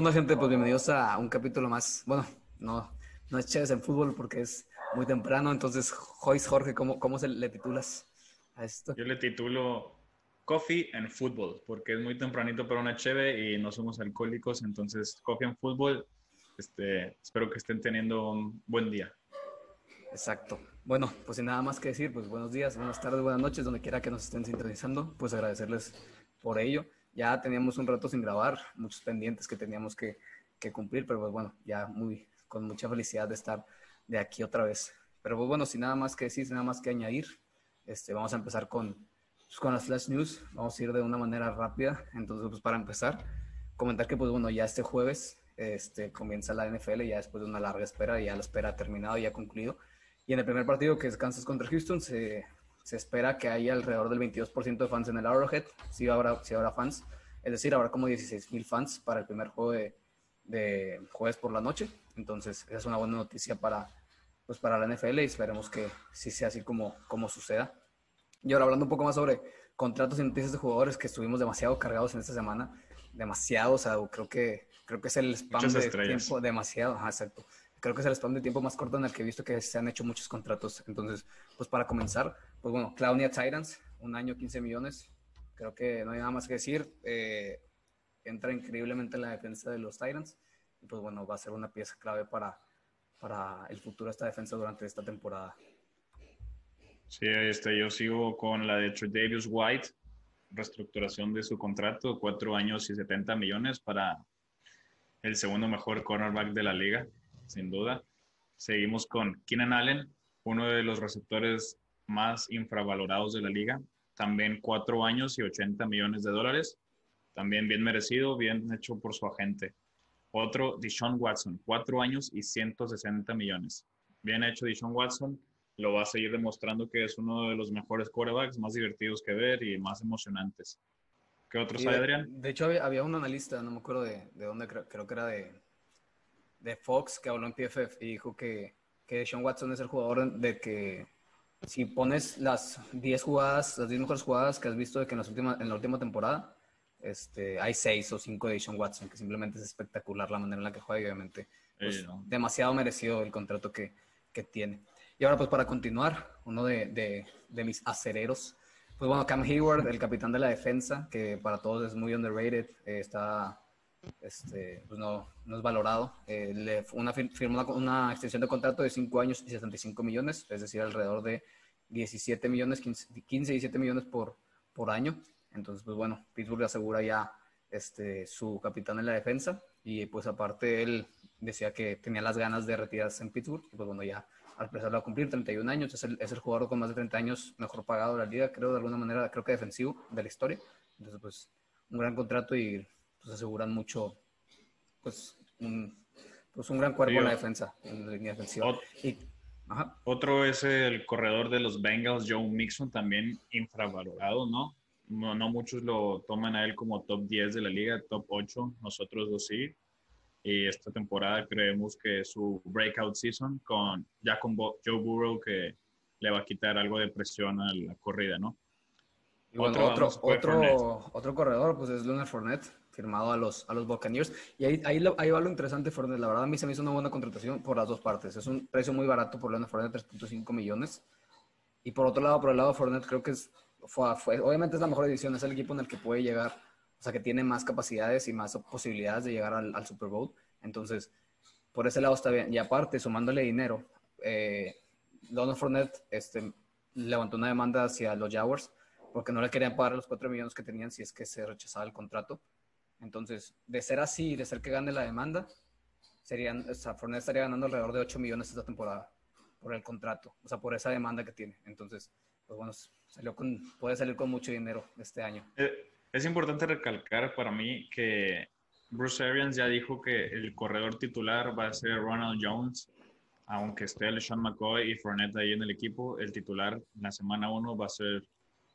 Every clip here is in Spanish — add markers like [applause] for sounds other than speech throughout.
onda, gente? Pues bienvenidos a un capítulo más. Bueno, no, no es Chévez en fútbol porque es muy temprano. Entonces, Joyce, Jorge, ¿cómo, cómo se le titulas a esto? Yo le titulo Coffee en Fútbol porque es muy tempranito para una cheve y no somos alcohólicos. Entonces, Coffee en Fútbol. Este, espero que estén teniendo un buen día. Exacto. Bueno, pues sin nada más que decir, pues buenos días, buenas tardes, buenas noches, donde quiera que nos estén sintonizando, pues agradecerles por ello. Ya teníamos un rato sin grabar, muchos pendientes que teníamos que, que cumplir, pero pues bueno, ya muy, con mucha felicidad de estar de aquí otra vez. Pero pues bueno, sin nada más que decir, sin nada más que añadir, este, vamos a empezar con, pues, con las flash news. Vamos a ir de una manera rápida. Entonces, pues para empezar, comentar que pues bueno, ya este jueves este, comienza la NFL, ya después de una larga espera, ya la espera ha terminado, ya ha concluido. Y en el primer partido que es Kansas contra Houston, se, se espera que haya alrededor del 22% de fans en el Arrowhead. Sí habrá, sí habrá fans. Es decir, habrá como 16 mil fans para el primer juego de, de, jueves por la noche. Entonces, esa es una buena noticia para, pues, para la NFL y esperemos que sí sea así como, como suceda. Y ahora hablando un poco más sobre contratos y noticias de jugadores que estuvimos demasiado cargados en esta semana. Demasiado, o sea, creo que, creo que es el spam Muchas de estrellas. tiempo demasiado. Ajá, exacto creo que es el spam de tiempo más corto en el que he visto que se han hecho muchos contratos. Entonces, pues para comenzar, pues bueno, Claudia Titans, un año 15 millones. Creo que no hay nada más que decir. Eh, entra increíblemente en la defensa de los Titans. Y pues bueno, va a ser una pieza clave para, para el futuro de esta defensa durante esta temporada. Sí, este, yo sigo con la de Tredavious White, reestructuración de su contrato, cuatro años y 70 millones para el segundo mejor cornerback de la liga sin duda. Seguimos con Keenan Allen, uno de los receptores más infravalorados de la liga. También cuatro años y 80 millones de dólares. También bien merecido, bien hecho por su agente. Otro, Deshaun Watson, cuatro años y 160 millones. Bien hecho Deshaun Watson. Lo va a seguir demostrando que es uno de los mejores quarterbacks, más divertidos que ver y más emocionantes. ¿Qué otros Y hay, Adrián? de hecho, había, había un analista, no me acuerdo de, de dónde, creo, creo que era de, de Fox que habló en PFF y dijo que, que Sean Watson es el jugador de que si pones las 10 jugadas, las 10 mejores jugadas que has visto de que en, las últimas, en la última temporada, este, hay 6 o 5 de Sean Watson, que simplemente es espectacular la manera en la que juega y obviamente pues, demasiado merecido el contrato que, que tiene. Y ahora pues para continuar, uno de, de, de mis acereros, pues bueno, Cam Hayward, el capitán de la defensa, que para todos es muy underrated, eh, está este, pues no, no es valorado. Eh, le una, firmó una, una, extensión de contrato de 5 años y 75 millones, es decir, alrededor de 17 millones, 15, 15 17 millones por, por año. Entonces, pues bueno, Pittsburgh asegura ya este, su capitán en la defensa y pues aparte él decía que tenía las ganas de retirarse en Pittsburgh y pues bueno, ya al empezar a cumplir 31 años, es el, es el jugador con más de 30 años mejor pagado de la liga, creo de alguna manera, creo que defensivo de la historia. Entonces, pues un gran contrato y pues aseguran mucho, pues un, pues un gran cuerpo Sí, en la defensa, en la línea defensiva. Ot- Y, ajá, Otro es el corredor de los Bengals, Joe Mixon, también infravalorado, ¿no? No, no muchos lo toman a él como top 10 de la liga, top 8, nosotros lo sí. Y esta temporada creemos que su breakout season con ya con Bo- Joe Burrow que le va a quitar algo de presión a la corrida, ¿no? y bueno, Otro, otro, otro, otro corredor, pues es Leonard Fournette, firmado a los, a los Buccaneers. Y ahí, ahí, lo- ahí va lo interesante, Fournette. La verdad, a mí se me hizo una buena contratación por las dos partes. Es un precio muy barato por Leonard Fournette, 3.5 millones. Y por otro lado, por el lado de Fournette, creo que es, fue, fue- obviamente es la mejor edición, es el equipo en el que puede llegar, o sea, que tiene más capacidades y más posibilidades de llegar al, al Super Bowl. Entonces, por ese lado está bien. Y aparte, sumándole dinero, eh, Leonard este, levantó una demanda hacia los Jaguars porque no le querían pagar los 4 millones que tenían si es que se rechazaba el contrato. Entonces, de ser así, de ser que gane la demanda, serían, o sea, Fournette estaría ganando alrededor de 8 millones esta temporada por el contrato, o sea, por esa demanda que tiene. Entonces, pues bueno, salió con, puede salir con mucho dinero este año. Eh, Es importante recalcar para mí que Bruce Arians ya dijo que el corredor titular va a ser Ronald Jones, aunque esté LeSean McCoy y Fournette ahí en el equipo, el titular en la semana 1 va a ser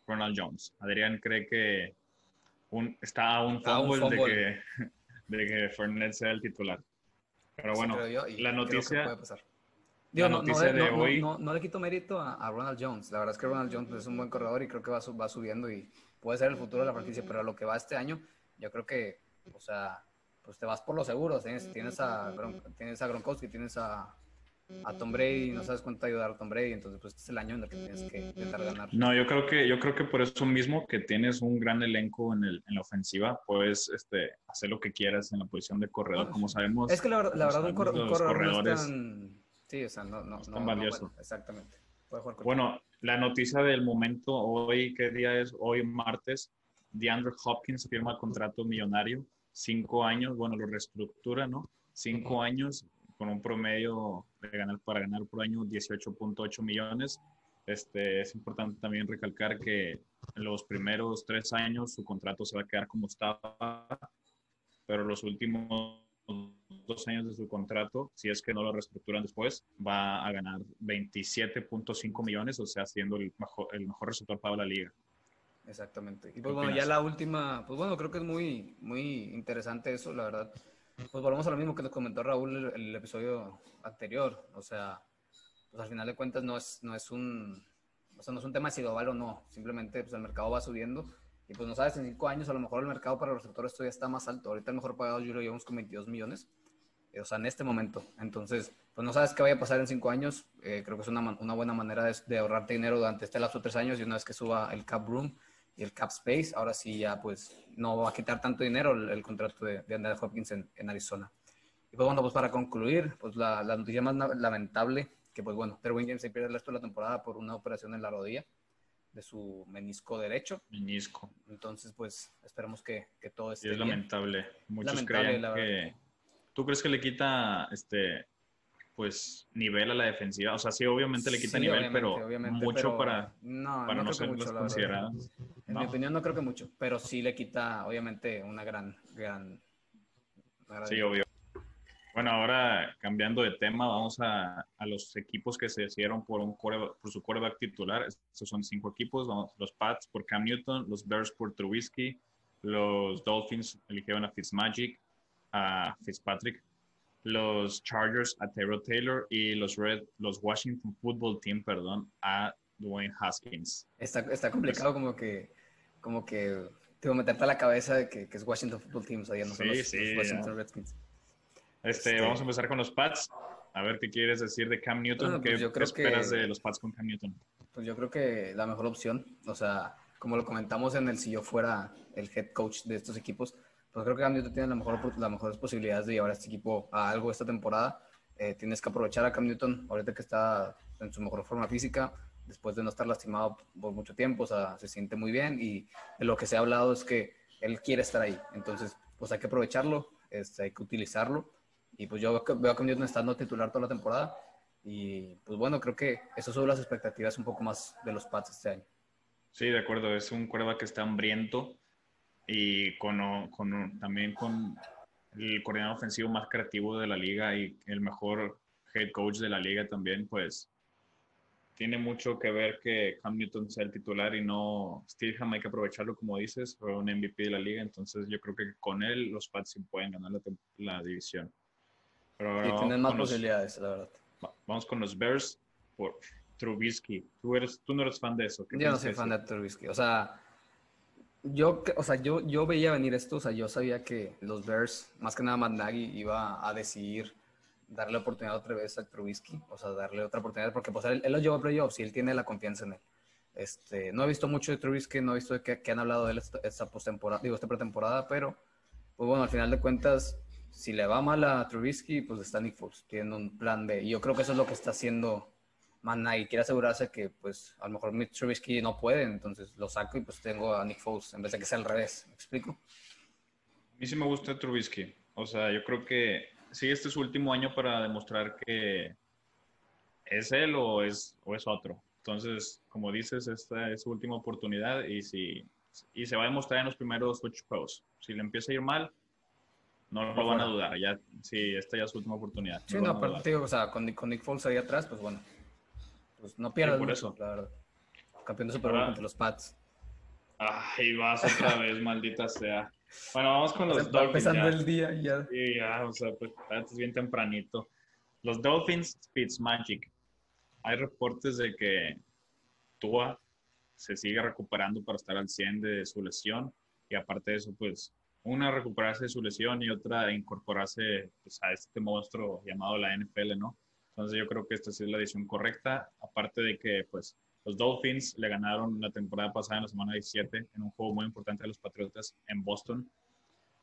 Ronald Jones. Adrián cree que un, está a un fumble de que, [laughs] de que Fournette sea el titular. Pero bueno, la noticia. Digo, no, no, de no, no- le quito mérito a, a Ronald Jones. La verdad es que Ronald Jones es un buen corredor y creo que va, va subiendo y puede ser el futuro de la franquicia, pero a lo que va este año, yo creo que, o sea, pues te vas por los seguros. Tienes, tienes, a, tienes a Gronkowski, tienes a, a Tom Brady, no sabes cuánto ayudar a Tom Brady, entonces pues este es el año en el que tienes que intentar ganar. No, yo creo que, yo creo que por eso mismo que tienes un gran elenco en, el, en la ofensiva, puedes este, hacer lo que quieras en la posición de corredor, como sabemos. Es que la, verdad un, corredor no es tan... Sí, o sea, no, no, es tan valioso. exactamente. bueno, la noticia del momento hoy, ¿qué día es? Hoy martes, DeAndre Hopkins firma contrato millonario, cinco años, bueno, lo reestructura, ¿no? Cinco años, con un promedio de ganar para ganar por año 18.8 millones. Este, es importante también recalcar que en los primeros tres años su contrato se va a quedar como estaba, pero los últimos dos años de su contrato, si es que no lo reestructuran después, va a ganar 27.5 millones, o sea, siendo el mejor, el mejor resultado para la liga. Exactamente. Y pues bueno, ya la última, pues bueno, creo que es muy, muy interesante eso, la verdad. Pues volvemos a lo mismo que nos comentó Raúl en el, episodio anterior. O sea, pues al final de cuentas no es, no es un, o sea, no es un tema si lo vale o no. Simplemente pues el mercado va subiendo y pues no sabes, en cinco años a lo mejor el mercado para los receptores todavía está más alto. Ahorita el mejor pagado yo lo llevamos con 22 millones. Eh, o sea, en este momento. Entonces, pues no sabes qué vaya a pasar en cinco años. Eh, creo que es una, una buena manera de, de, ahorrarte dinero durante este lapso de tres años y una vez que suba el cap room y el cap space, ahora sí ya pues no va a quitar tanto dinero el, contrato de, de Andrea Hopkins en, en, Arizona. Y pues bueno, pues para concluir, pues la, la noticia más lamentable, que pues bueno, Terwin James se pierde el resto de la temporada por una operación en la rodilla de su menisco derecho. Menisco. Entonces, pues esperemos que, que todo esté y es lamentable. Muchos lamentable, creen que... ¿Tú crees que le quita este pues nivel a la defensiva. O sea, sí, obviamente le quita nivel, pero mucho para no, para no, ser considerados. En mi opinión, no creo que mucho, pero sí le quita, obviamente, una gran, gran. sí, obvio. Bueno, ahora cambiando de tema, vamos a, a los equipos que se decidieron por, un por su quarterback titular. Estos son cinco equipos: vamos, los Pats por Cam Newton, los Bears por Trubisky, los Dolphins eligieron a Fitzmagic, a Fitzpatrick, los Chargers a Taylor Taylor y los Red, los Washington Football Team, perdón, a Dwayne Haskins. Está, está complicado como que, como que, te voy a meterte a la cabeza de que, que es Washington Football Team, o sea, ya no son los, Washington Redskins. Este, este, vamos a empezar con los Pats. A ver qué quieres decir de Cam Newton. Pues ¿Qué, esperas de los Pats con Cam Newton? Pues yo creo que la mejor opción, o sea, como lo comentamos en el si yo fuera el head coach de estos equipos, pues creo que Cam Newton tiene la mejor, las mejores posibilidades de llevar a este equipo a algo esta temporada. Eh, tienes que aprovechar a Cam Newton ahorita que está en su mejor forma física, después de no estar lastimado por mucho tiempo, o sea, se siente muy bien y de lo que se ha hablado es que él quiere estar ahí. Entonces, pues hay que aprovecharlo, este, hay que utilizarlo. Y pues yo veo a Cam Newton estando titular toda la temporada. Y pues bueno, creo que esas son las expectativas un poco más de los Pats este año. Sí, de acuerdo, es un cuerva que está hambriento y con, con, también con el coordinador ofensivo más creativo de la liga y el mejor head coach de la liga también, pues tiene mucho que ver que Cam Newton sea el titular y no Steve hay que aprovecharlo como dices, fue un MVP de la liga, entonces yo creo que con él los Pats sí pueden ganar la, la división. Pero y tienen más posibilidades, la verdad. Vamos con los Bears por Trubisky. Tú, eres, tú no eres fan de eso. Yo no soy fan de Trubisky. O sea, yo, o sea, yo, yo veía venir esto, o sea, yo sabía que los Bears, más que nada Matt iba a decidir darle oportunidad otra vez a Trubisky, o sea, darle otra oportunidad, porque pues él, lo llevó a playoffs y él tiene la confianza en él. Este, no he visto mucho de Trubisky, no he visto que, han hablado de él esta, esta postemporada, digo, esta pretemporada, pero, pues bueno, al final de cuentas, si le va mal a Trubisky, pues está Nick Foles, tiene un plan B, y yo creo que eso es lo que está haciendo y quiere asegurarse que, pues, a lo mejor Mitch Trubisky no puede, entonces lo saco y pues tengo a Nick Foles, en vez de que sea al revés. ¿Me explico? A mí sí me gusta Trubisky. O sea, yo creo que sí, este es su último año para demostrar que es él o es, o es otro. Entonces, como dices, esta es su última oportunidad y, si, y se va a demostrar en los primeros ocho juegos. Si le empieza a ir mal, no lo van a dudar. Ya, sí, esta ya es su última oportunidad. Sí, no, aparte, o sea, con, con Nick Foles ahí atrás, pues bueno, pues no pierdas por eso. la verdad. Campeón de Super Bowl contra los Pats. Ay, vas otra vez, maldita sea. Bueno, vamos con los Dolphins. Empezando el día ya. Sí, ya, o sea, pues es bien tempranito. Los Dolphins, Magic. Hay reportes de que Tua se sigue recuperando para estar al 100 de su lesión y aparte de eso, pues una recuperarse de su lesión y otra incorporarse pues, a este monstruo llamado la NFL, ¿no? Entonces yo creo que esta sí es la decisión correcta, aparte de que pues los Dolphins le ganaron la temporada pasada en la semana 17 en un juego muy importante a los Patriotas en Boston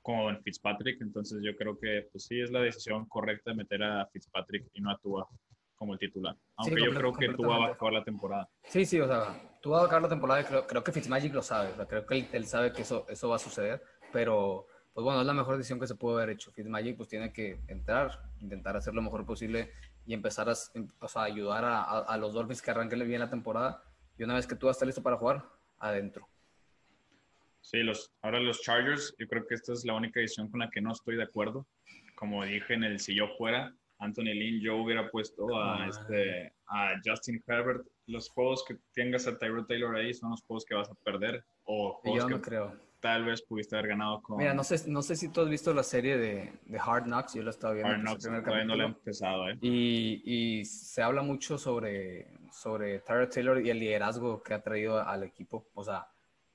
con Fitzpatrick, entonces yo creo que pues sí es la decisión correcta de meter a Fitzpatrick y no a Tua como el titular, aunque yo creo que Tua va a acabar la temporada. Sí, sí, o sea, Tua va a acabar la temporada y creo, creo que Fitzmagic lo sabe, o sea, creo que él, él sabe que eso, eso va a suceder pero pues bueno, es la mejor decisión que se pudo haber hecho. Fitzmagic pues tiene que entrar, intentar hacer lo mejor posible y empezar a, o sea, ayudar a, a, los Dolphins que arranquen bien la temporada y una vez que tú estés listo para jugar, adentro. Sí, los, ahora los Chargers, yo creo que esta es la única decisión con la que no estoy de acuerdo. Como dije en el si yo fuera, Anthony Lynn, yo hubiera puesto a, este, a Justin Herbert. Los juegos que tengas a Tyrod Taylor ahí son los juegos que vas a perder. O juegos yo que, no creo tal vez pudiste haber ganado con... Mira, no sé, no sé si tú has visto la serie de, de Hard Knocks, yo la estaba viendo. Hard Knocks, todavía no la he empezado, ¿eh? Y, y, se habla mucho sobre, sobre Tyler Taylor y el liderazgo que ha traído al equipo. O sea,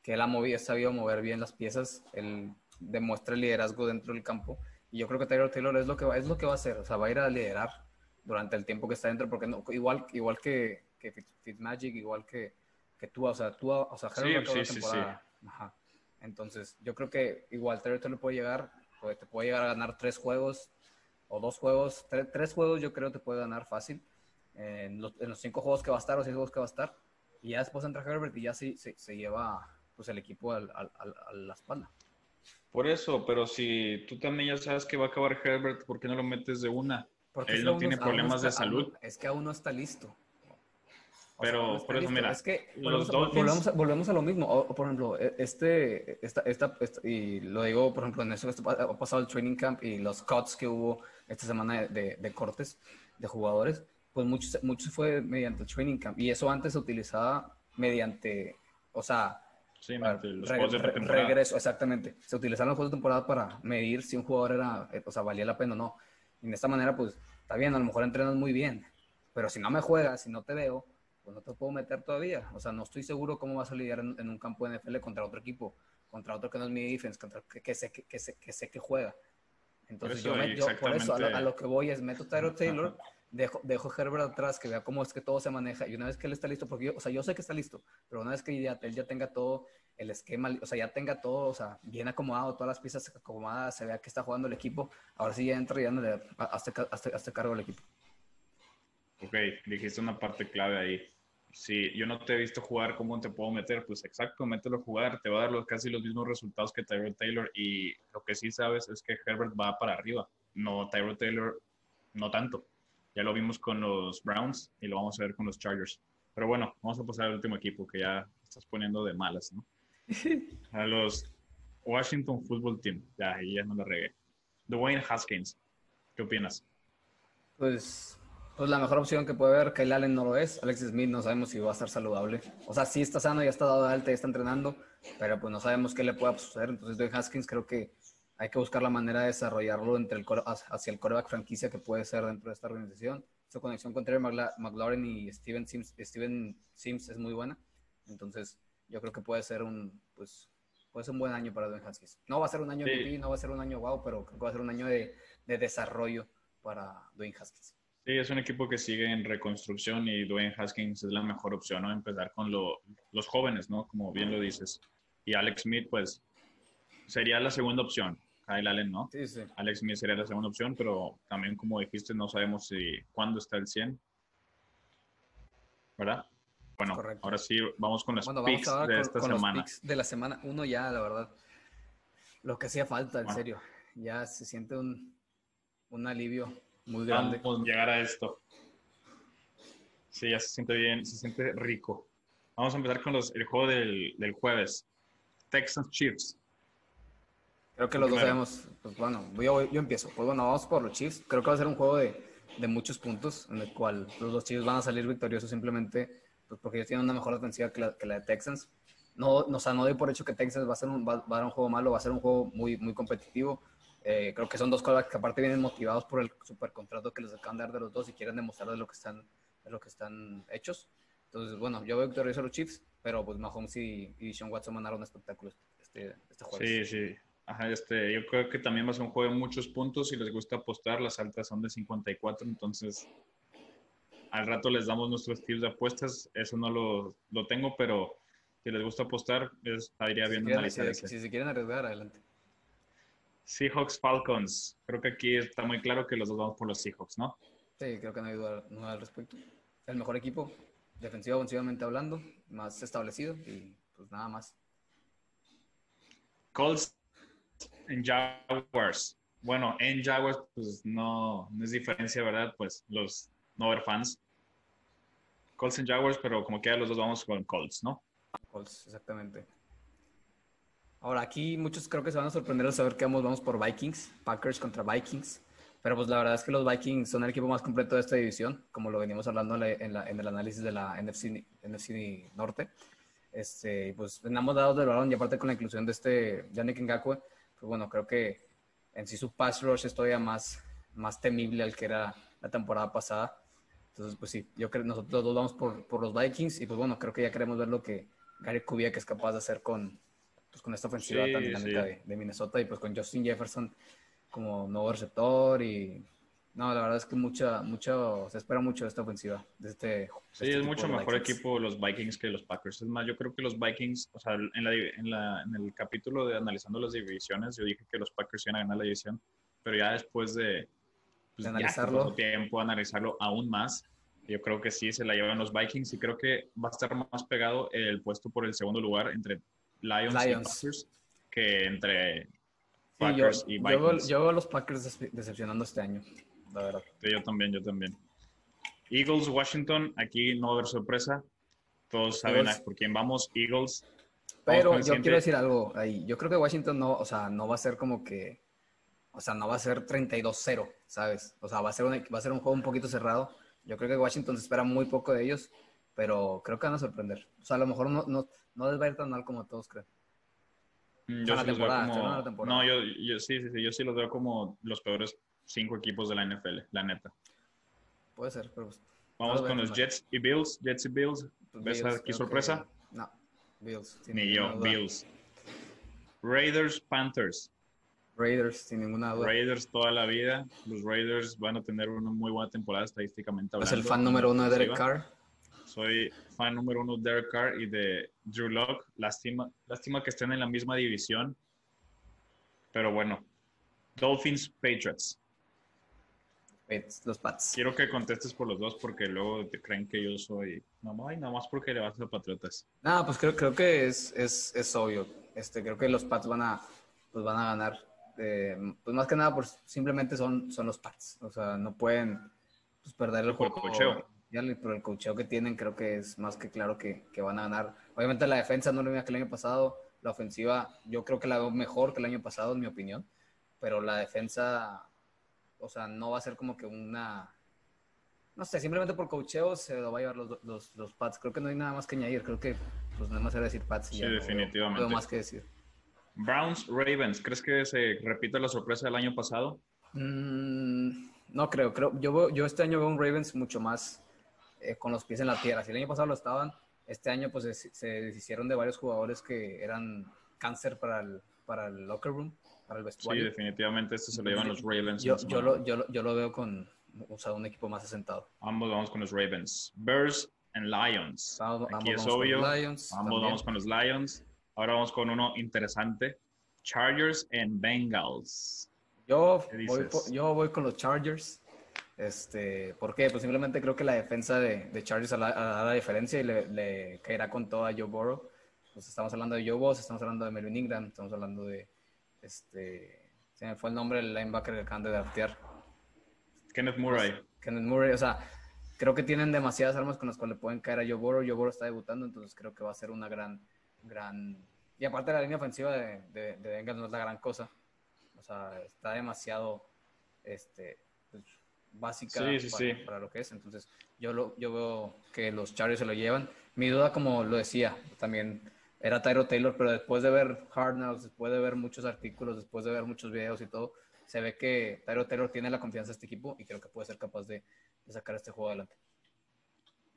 que él ha, movido, ha sabido mover bien las piezas, él demuestra el liderazgo dentro del campo. Y yo creo que Tyler Taylor es lo que va, es lo que va a hacer, o sea, va a ir a liderar durante el tiempo que está dentro, porque no, igual, igual que, que Fitzmagic, igual que, que tú, o sea, tú, o sea, sí, sí, sí, sí. Ajá. Entonces, yo creo que igual le puede llegar, te puede llegar a ganar tres juegos o dos juegos, tres juegos yo creo que te puede ganar fácil en los, en los, cinco juegos que va a estar o seis juegos que va a estar. Y ya después entra Herbert y ya sí, se, se lleva pues el equipo al, al, a la espalda. Por eso, pero si tú también ya sabes que va a acabar Herbert, ¿por qué no lo metes de una? Porque Él no tiene problemas de salud. es que aún no está listo. Pero por eso, mira, es que los volvemos, volvemos, a, lo mismo. O, por ejemplo, e, este, esta, esta, y lo digo, por ejemplo, en eso ha pasado el training camp y los cuts que hubo esta semana de, de, cortes de jugadores, pues muchos mucho fue mediante el training camp. Y eso antes se utilizaba mediante, o sea, sí, los re, de regreso, exactamente. Se utilizaron los juegos de temporada para medir si un jugador era, o sea, valía la pena o no. Y de esta manera, pues, está bien, a lo mejor entrenas muy bien, pero si no me juegas, si no te veo, pues no te puedo meter todavía. O sea, no estoy seguro cómo vas a lidiar en, un campo de NFL contra otro equipo, contra otro que no es mi defense, contra que, que, sé, que, que, sé, que sé que juega. Entonces, por eso, yo, por eso a lo, que voy es meto Tyro Taylor, dejo, dejo Herbert atrás, que vea cómo es que todo se maneja. Y una vez que él está listo, porque yo, o sea, yo sé que está listo, pero una vez que ya, él ya tenga todo el esquema, o sea, ya tenga todo, o sea, bien acomodado, todas las piezas acomodadas, se vea que está jugando el equipo, ahora sí ya entra y ya no le hasta, hasta cargo el equipo. Ok, dijiste una parte clave ahí si yo no te he visto jugar, ¿cómo te puedo meter? Pues exacto, mételo a jugar, te va a dar los, casi los mismos resultados que Tyrod Taylor y lo que sí sabes es que Herbert va para arriba, no Tyrod Taylor, no tanto. Ya lo vimos con los Browns y lo vamos a ver con los Chargers. Pero bueno, vamos a pasar al último equipo que ya estás poniendo de malas, ¿no? [laughs] A los Washington Football Team, ya, ahí ya no la regué. Dwayne Haskins, ¿qué opinas? Pues pues la mejor opción que puede haber, Kyle Allen no lo es, Alex Smith no sabemos si va a estar saludable. O sea, sí está sano, ya está dado de alta, ya está entrenando, pero pues no sabemos qué le pueda suceder. Entonces, Dwayne Haskins creo que hay que buscar la manera de desarrollarlo entre el hacia el coreback franquicia que puede ser dentro de esta organización. Su conexión con Terry McLaurin y Steven Sims, Steven Sims es muy buena. Entonces, yo creo que puede ser un, pues, puede ser un buen año para Dwayne Haskins. No va a ser un año sí. no va a ser un año wow, pero creo que va a ser un año de, de desarrollo para Dwayne Haskins. Sí, es un equipo que sigue en reconstrucción y Dwayne Haskins es la mejor opción, ¿no? Empezar con lo, los jóvenes, ¿no? Como bien lo dices. Y Alex Smith, pues, sería la segunda opción. Kyle Allen, ¿no? Sí, sí. Alex Smith sería la segunda opción, pero también, como dijiste, no sabemos si cuándo está el 100. ¿Verdad? Bueno, Correcto. ahora sí, vamos con las bueno, picks de con, esta con semana. Los picks de la semana. Uno ya, la verdad. Lo que hacía falta, en bueno. serio. Ya se siente un, un alivio muy grande. Vamos a llegar a esto. Sí, ya se siente bien, se siente rico. Vamos a empezar con los, el juego del, del jueves. Texans Chiefs. Creo que los dos sabemos. Pues bueno, yo, yo, empiezo. Pues bueno, vamos por los Chiefs. Creo que va a ser un juego de, de muchos puntos, en el cual los dos Chiefs van a salir victoriosos simplemente pues porque ellos tienen una mejor ofensiva que la, que la de Texans. No, no, o sea, no doy por hecho que Texans va a ser un, va, va a dar un juego malo, va a ser un juego muy, muy competitivo. Eh, creo que son dos cosas que aparte vienen motivados por el supercontrato que les acaban de dar de los dos y quieren demostrar de lo que están, de lo que están hechos. Entonces, bueno, yo veo victorioso a los Chiefs, pero pues Mahomes y, y Sean Watson mandaron un espectáculo este, este jueves. Sí, sí. Ajá, este, yo creo que también va a ser un juego de muchos puntos. Si les gusta apostar, las altas son de 54, entonces al rato les damos nuestros tips de apuestas. Eso no lo, lo tengo, pero si les gusta apostar, estaría bien si analizar. Si, si, se quieren arriesgar, adelante. Seahawks Falcons. Creo que aquí está muy claro que los dos vamos por los Seahawks, ¿no? Sí, creo que no hay duda, al respecto. El mejor equipo, defensivo, ofensivamente hablando, más establecido y pues nada más. Colts en Jaguars. Bueno, en Jaguars, pues no, no es diferencia, ¿verdad? Pues los no ver fans. Colts en Jaguars, pero como queda los dos vamos con Colts, ¿no? Colts, exactamente. Ahora, aquí muchos creo que se van a sorprender al saber que vamos, vamos por Vikings, Packers contra Vikings. Pero pues la verdad es que los Vikings son el equipo más completo de esta división, como lo venimos hablando en, el análisis de la NFC, NFC Norte. Este, pues venamos dados del balón y aparte con la inclusión de este Yannick Ngakwe, pues bueno, creo que en sí su pass rush es todavía más, más temible al que era la temporada pasada. Entonces, pues sí, yo creo nosotros dos vamos por, por, los Vikings y pues bueno, creo que ya queremos ver lo que Gary Kubiak es capaz de hacer con, pues, con esta ofensiva tan dinámica de, de, Minnesota y pues con Justin Jefferson como nuevo receptor y no, la verdad es que mucha, mucho, se espera mucho de esta ofensiva. De este, sí, este es mucho mejor equipo los Vikings que los Packers. Es más, yo creo que los Vikings, o sea, en, la, en, la, en el capítulo de analizando las divisiones, yo dije que los Packers iban a ganar la división, pero ya después de, pues, de analizarlo, tiempo, analizarlo aún más, yo creo que sí se la llevan los Vikings y creo que va a estar más pegado el puesto por el segundo lugar entre Lions, y Packers que entre Packers y Vikings. Yo veo, yo veo a los Packers decepcionando este año la verdad. yo también, yo también. Eagles, Washington, aquí no va a haber sorpresa. Todos saben por quién vamos, Eagles. Pero yo quiero decir algo ahí. Yo creo que Washington no, o sea, no va a ser como que, o sea, no va a ser 32-0, ¿sabes? O sea, va a, ser un, va a ser un juego un poquito cerrado. Yo creo que Washington se espera muy poco de ellos, pero creo que van a sorprender. O sea, a lo mejor no, no, no les va a ir tan mal como todos creen. Mm, yo sí los veo como... No, yo, yo sí, sí, sí, yo sí los veo como los peores cinco equipos de la NFL, la neta. Puede ser, pero... Pues, Vamos con los Jets y Bills. Jets y Bills. Pues ¿Ves aquí sorpresa? No, Bills. Ni yo, Bills. Raiders, Panthers. Raiders, sin ninguna duda. Raiders toda la vida. Los Raiders van a tener una muy buena temporada estadísticamente hablando. ¿Es el fan número uno de Derek Carr? Soy fan número uno de Derek Carr y de Drew Locke. Lástima, lástima que estén en la misma división. Pero bueno, Dolphins, Patriots. Los Pats. Quiero que contestes por los dos porque luego te creen que yo soy. No, nada más porque le vas a Patriotas. No, pues creo, creo que es, es, es, obvio. Este, creo que los Pats van a, pues van a ganar. Eh, pues más que nada, pues simplemente son, son los Pats. O sea, no pueden pues, perder el juego. Por cocheo. Ya, por el cocheo que tienen, creo que es más que claro que, que van a ganar. Obviamente la defensa no lo mismo que el año pasado. La ofensiva, yo creo que la veo mejor que el año pasado, en mi opinión pero la defensa, o sea, no va a ser como que una, no sé, simplemente por cocheo se lo va a llevar los, los, los Pats. Creo que no hay nada más que añadir, creo que pues nada más era decir Pats. sí, definitivamente. No más que decir. Browns, Ravens, ¿crees que se repite la sorpresa del año pasado? Mm, no creo, creo, yo, yo este año veo un Ravens mucho más eh, con los pies en la tierra. Si el año pasado lo estaban, este año pues se, se deshicieron de varios jugadores que eran cáncer para el, para el locker room para el vestuario. Sí, definitivamente esto se lo llevan los Ravens. Yo, yo, lo, yo, yo, lo, veo con o sea, un equipo más asentado. Ambos vamos con los Ravens. Bears and Lions. Vamos, Aquí es obvio. Lions, ambos vamos con los Lions. Ahora vamos con uno interesante. Chargers and Bengals. Yo voy, yo voy con los Chargers. Este, ¿Por qué? Pues simplemente creo que la defensa de, de Chargers hará la diferencia y le, le, caerá con todo a Joe Burrow. Pues estamos hablando de Joe Boss, estamos hablando de Melvin Ingram, estamos hablando de, este, se me fue el nombre del linebacker que acaban de draftear. Kenneth Murray. Kenneth Murray, o sea, creo que tienen demasiadas armas con las cuales pueden caer a Joe Burrow. Joe Burrow está debutando, entonces creo que va a ser una gran, gran... Y aparte la línea ofensiva de, de, de Bengals no es la gran cosa. O sea, está demasiado este, básica para, para, lo que es. Entonces, yo, lo, yo veo que los Chargers se lo llevan. Mi duda, como lo decía, también era Tyro Taylor, pero después de ver Hard Knocks, después de ver muchos artículos, después de ver muchos videos y todo, se ve que Tyro Taylor tiene la confianza de este equipo y creo que puede ser capaz de, sacar este juego adelante.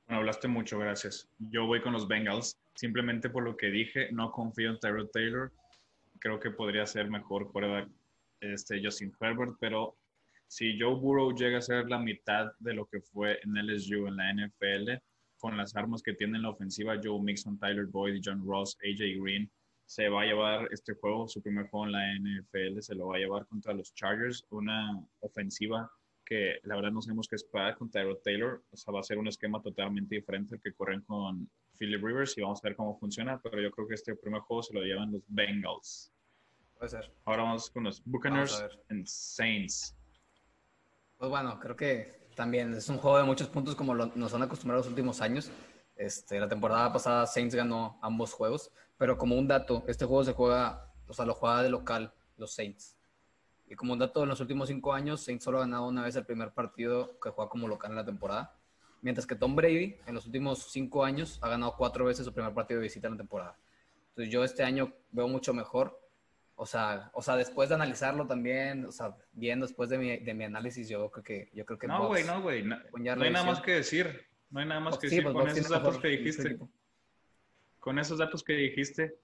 Bueno, hablaste mucho, gracias. Yo voy con los Bengals, simplemente por lo que dije, no confío en Tyro Taylor. creo que podría ser mejor quarterback este Justin Herbert, pero si Joe Burrow llega a ser la mitad de lo que fue en LSU en la NFL, con las armas que tiene en la ofensiva Joe Mixon, Tyler Boyd, John Ross, AJ Green, se va a llevar este juego, su primer juego en la NFL, se lo va a llevar contra los Chargers, una ofensiva que la verdad no sabemos qué esperar con Tyler Taylor, o sea, va a ser un esquema totalmente diferente al que corren con Philip Rivers y vamos a ver cómo funciona, pero yo creo que este primer juego se lo llevan los Bengals. Puede ser. Ahora vamos con los Buccaneers and Saints. Pues bueno, creo que también es un juego de muchos puntos como nos han acostumbrado los últimos años. Este, la temporada pasada Saints ganó ambos juegos, pero como un dato, este juego se juega, o sea, lo juega de local los Saints. Y como un dato, en los últimos cinco años, Saints solo ha ganado una vez el primer partido que juega como local en la temporada. Mientras que Tom Brady, en los últimos cinco años, ha ganado cuatro veces su primer partido de visita en la temporada. Entonces yo este año veo mucho mejor. O sea, o sea después de analizarlo también, o sea, bien después de mi, de mi análisis, yo creo que... Yo creo que no, güey, no, güey. No, hay nada más que decir. No hay nada más que decir pues, con esos datos que dijiste. Con esos datos que dijiste,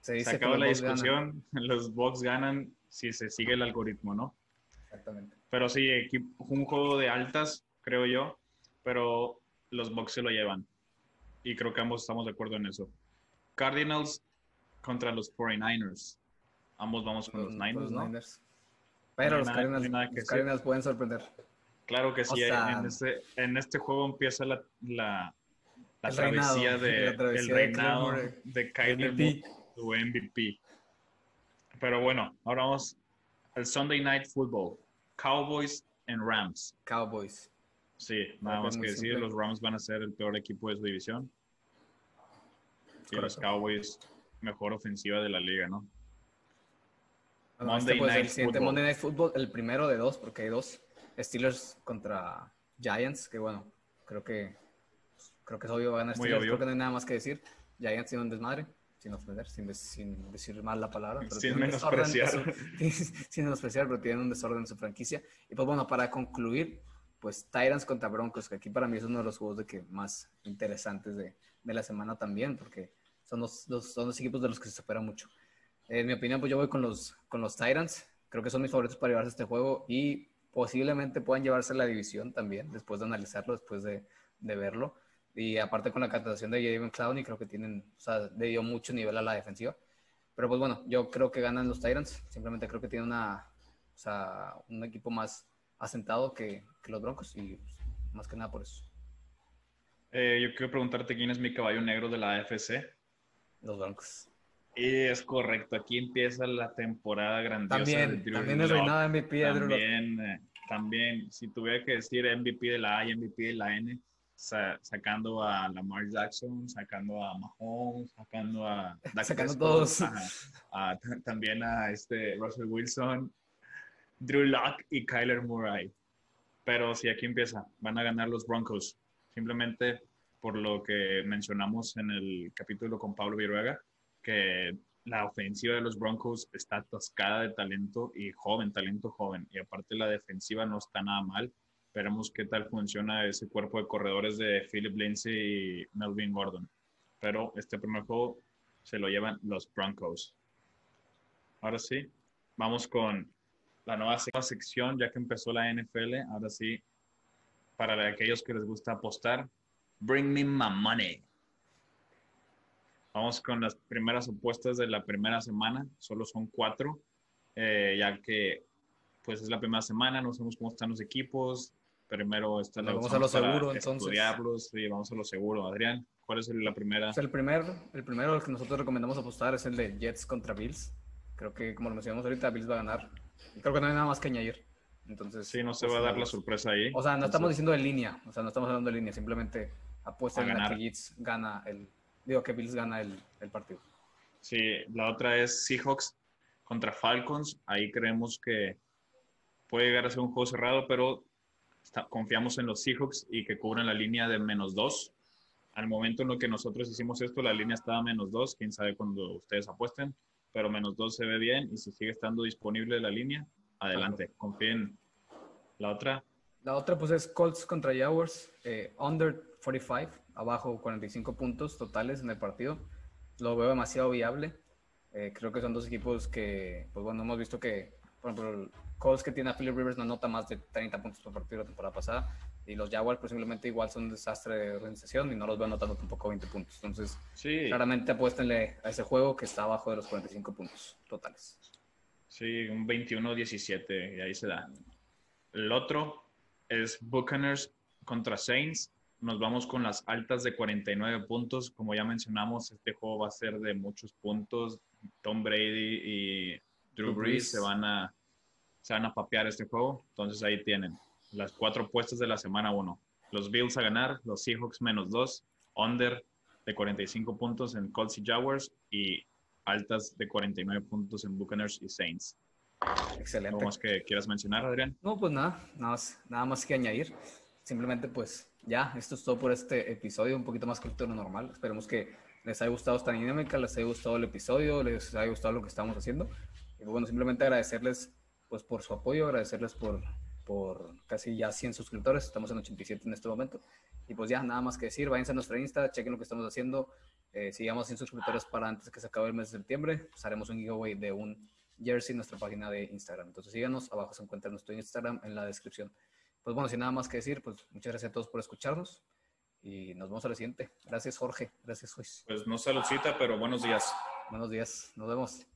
se, se acaba la discusión. [laughs] Los Bucks ganan si se sigue el algoritmo, ¿no? Exactamente. Pero sí, un juego de altas, creo yo pero los Bucks se lo llevan. Y creo que ambos estamos de acuerdo en eso. Cardinals contra los 49ers. Ambos vamos con los, Niners, ¿no? Pero los, Cardinals, pueden sorprender. Claro que sí. en, este, en este juego empieza la, la, [laughs] travesía, de, el reinado de, Kyler su MVP. Pero bueno, ahora vamos al Sunday Night Football. Cowboys and Rams. Cowboys. Sí, nada más que decir, los Rams van a ser el peor equipo de su división. Y los Cowboys, mejor ofensiva de la liga, ¿no? Monday Night el siguiente Monday Night Football, el primero de dos, porque hay dos. Steelers contra Giants, que bueno, creo que creo que es obvio va a ganar Steelers, creo que no hay nada más que decir. Giants tiene un desmadre, sin ofender, sin, sin decir mal la palabra. Pero sin menospreciar. [laughs] sin menospreciar, pero tienen un desorden en su franquicia. Y pues bueno, para concluir, pues Tyrants contra Broncos, que aquí para mí es uno de los juegos de que más interesantes de, de la semana también, porque son los, son los equipos de los que se espera mucho. En mi opinión, pues yo voy con los, con los Tyrants, creo que son mis favoritos para llevarse este juego y posiblemente puedan llevarse la división también, después de analizarlo, después de, de verlo. Y aparte con la captación de Jaden Clowney, creo que tienen, o sea, le dio mucho nivel a la defensiva. Pero pues bueno, yo creo que ganan los Tyrants, simplemente creo que tienen una, o sea, un equipo más asentado que, que los Broncos y pues, más que nada por eso. Eh, yo quiero preguntarte quién es mi caballo negro de la AFC. Los Broncos. Y es correcto, aquí empieza la temporada grandiosa. También, de también el reinado MVP de También, eh, también, si tuviera que decir MVP de la A y MVP de la N, sacando a Lamar Jackson, sacando a Mahomes, sacando a... sacando todos. también a este Russell Wilson, Drew Locke y Kyler Murray. Pero si aquí empieza, van a ganar los Broncos. Simplemente por lo que mencionamos en el capítulo con Pablo Viruega, que la ofensiva de los Broncos está atascada de talento y joven, talento joven. Y aparte la defensiva no está nada mal. Veremos qué tal funciona ese cuerpo de corredores de Philip Lindsay y Melvin Gordon. Pero este primer juego se lo llevan los Broncos. Ahora sí, vamos con la nueva sección, ya que empezó la NFL. Ahora sí, para aquellos que les gusta apostar, bring me my money. Vamos con las primeras apuestas de la primera semana. Solo son cuatro, eh, ya que pues es la primera semana, no sabemos cómo están los equipos. Primero está la vamos a lo seguro, entonces. Y vamos a lo seguro. Adrián, ¿cuál es la primera? el primer, el primero que nosotros recomendamos apostar es el de Jets contra Bills. Creo que como lo mencionamos ahorita, Bills va a ganar Creo que no hay nada más que añadir. Entonces, sí, no se va a dar la sorpresa ahí. O sea, no estamos diciendo de línea, o sea, no estamos hablando de línea, simplemente apuesta en que Bills gana el, digo que Bills gana el, el, partido. Sí, la otra es Seahawks contra Falcons. Ahí creemos que puede llegar a ser un juego cerrado, pero confiamos en los Seahawks y que cubren la línea de menos dos. Al momento en lo que nosotros hicimos esto, la línea estaba a menos dos. Quién sabe cuando ustedes apuesten pero menos 2 se ve bien y si sigue estando disponible la línea, adelante, confíen. La otra. La otra pues es Colts contra Jaguars, eh, under 45, abajo 45 puntos totales en el partido. Lo veo demasiado viable. Eh, creo que son dos equipos que, pues bueno, hemos visto que, por ejemplo, Colts que tiene a Philip Rivers no anota más de 30 puntos por partido la temporada pasada. Y los Jaguars, posiblemente igual son un desastre de organización y no los veo anotando tampoco 20 puntos. Entonces, Sí, claramente apuéstenle a ese juego que está abajo de los 45 puntos totales. sí, un 21-17 y ahí se da. El otro es Buccaneers contra Saints. Nos vamos con las altas de 49 puntos. Como ya mencionamos, este juego va a ser de muchos puntos. Tom Brady y Drew Brees. se van a, se van a papear este juego. Entonces ahí tienen las cuatro puestas de la semana 1. Los Bills a ganar, los Seahawks menos 2, under de 45 puntos en Colts y Jaguars y altas de 49 puntos en Buccaneers y Saints. Excelente. ¿Algo más que quieras mencionar, Adrián? No, pues nada, nada más, nada más que añadir. Simplemente, pues ya, esto es todo por este episodio, un poquito más corto de lo normal. Esperemos que les haya gustado esta dinámica, les haya gustado el episodio, les haya gustado lo que estamos haciendo. Y pues, bueno, simplemente agradecerles pues por su apoyo, agradecerles por, por casi ya 100 suscriptores, estamos en 87 en este momento. Y pues ya, nada más que decir, váyanse a nuestra Insta, chequen lo que estamos haciendo. Eh, si llegamos a 100 suscriptores para antes que se acabe el mes de septiembre, pues haremos un giveaway de un jersey nuestra página de Instagram. Entonces síganos, abajo se encuentra nuestro Instagram en la descripción. Pues bueno, sin nada más que decir, pues muchas gracias a todos por escucharnos y nos vemos a la siguiente. Gracias Jorge, gracias Luis. Pues no saludcita, pero buenos días. Buenos días, nos vemos.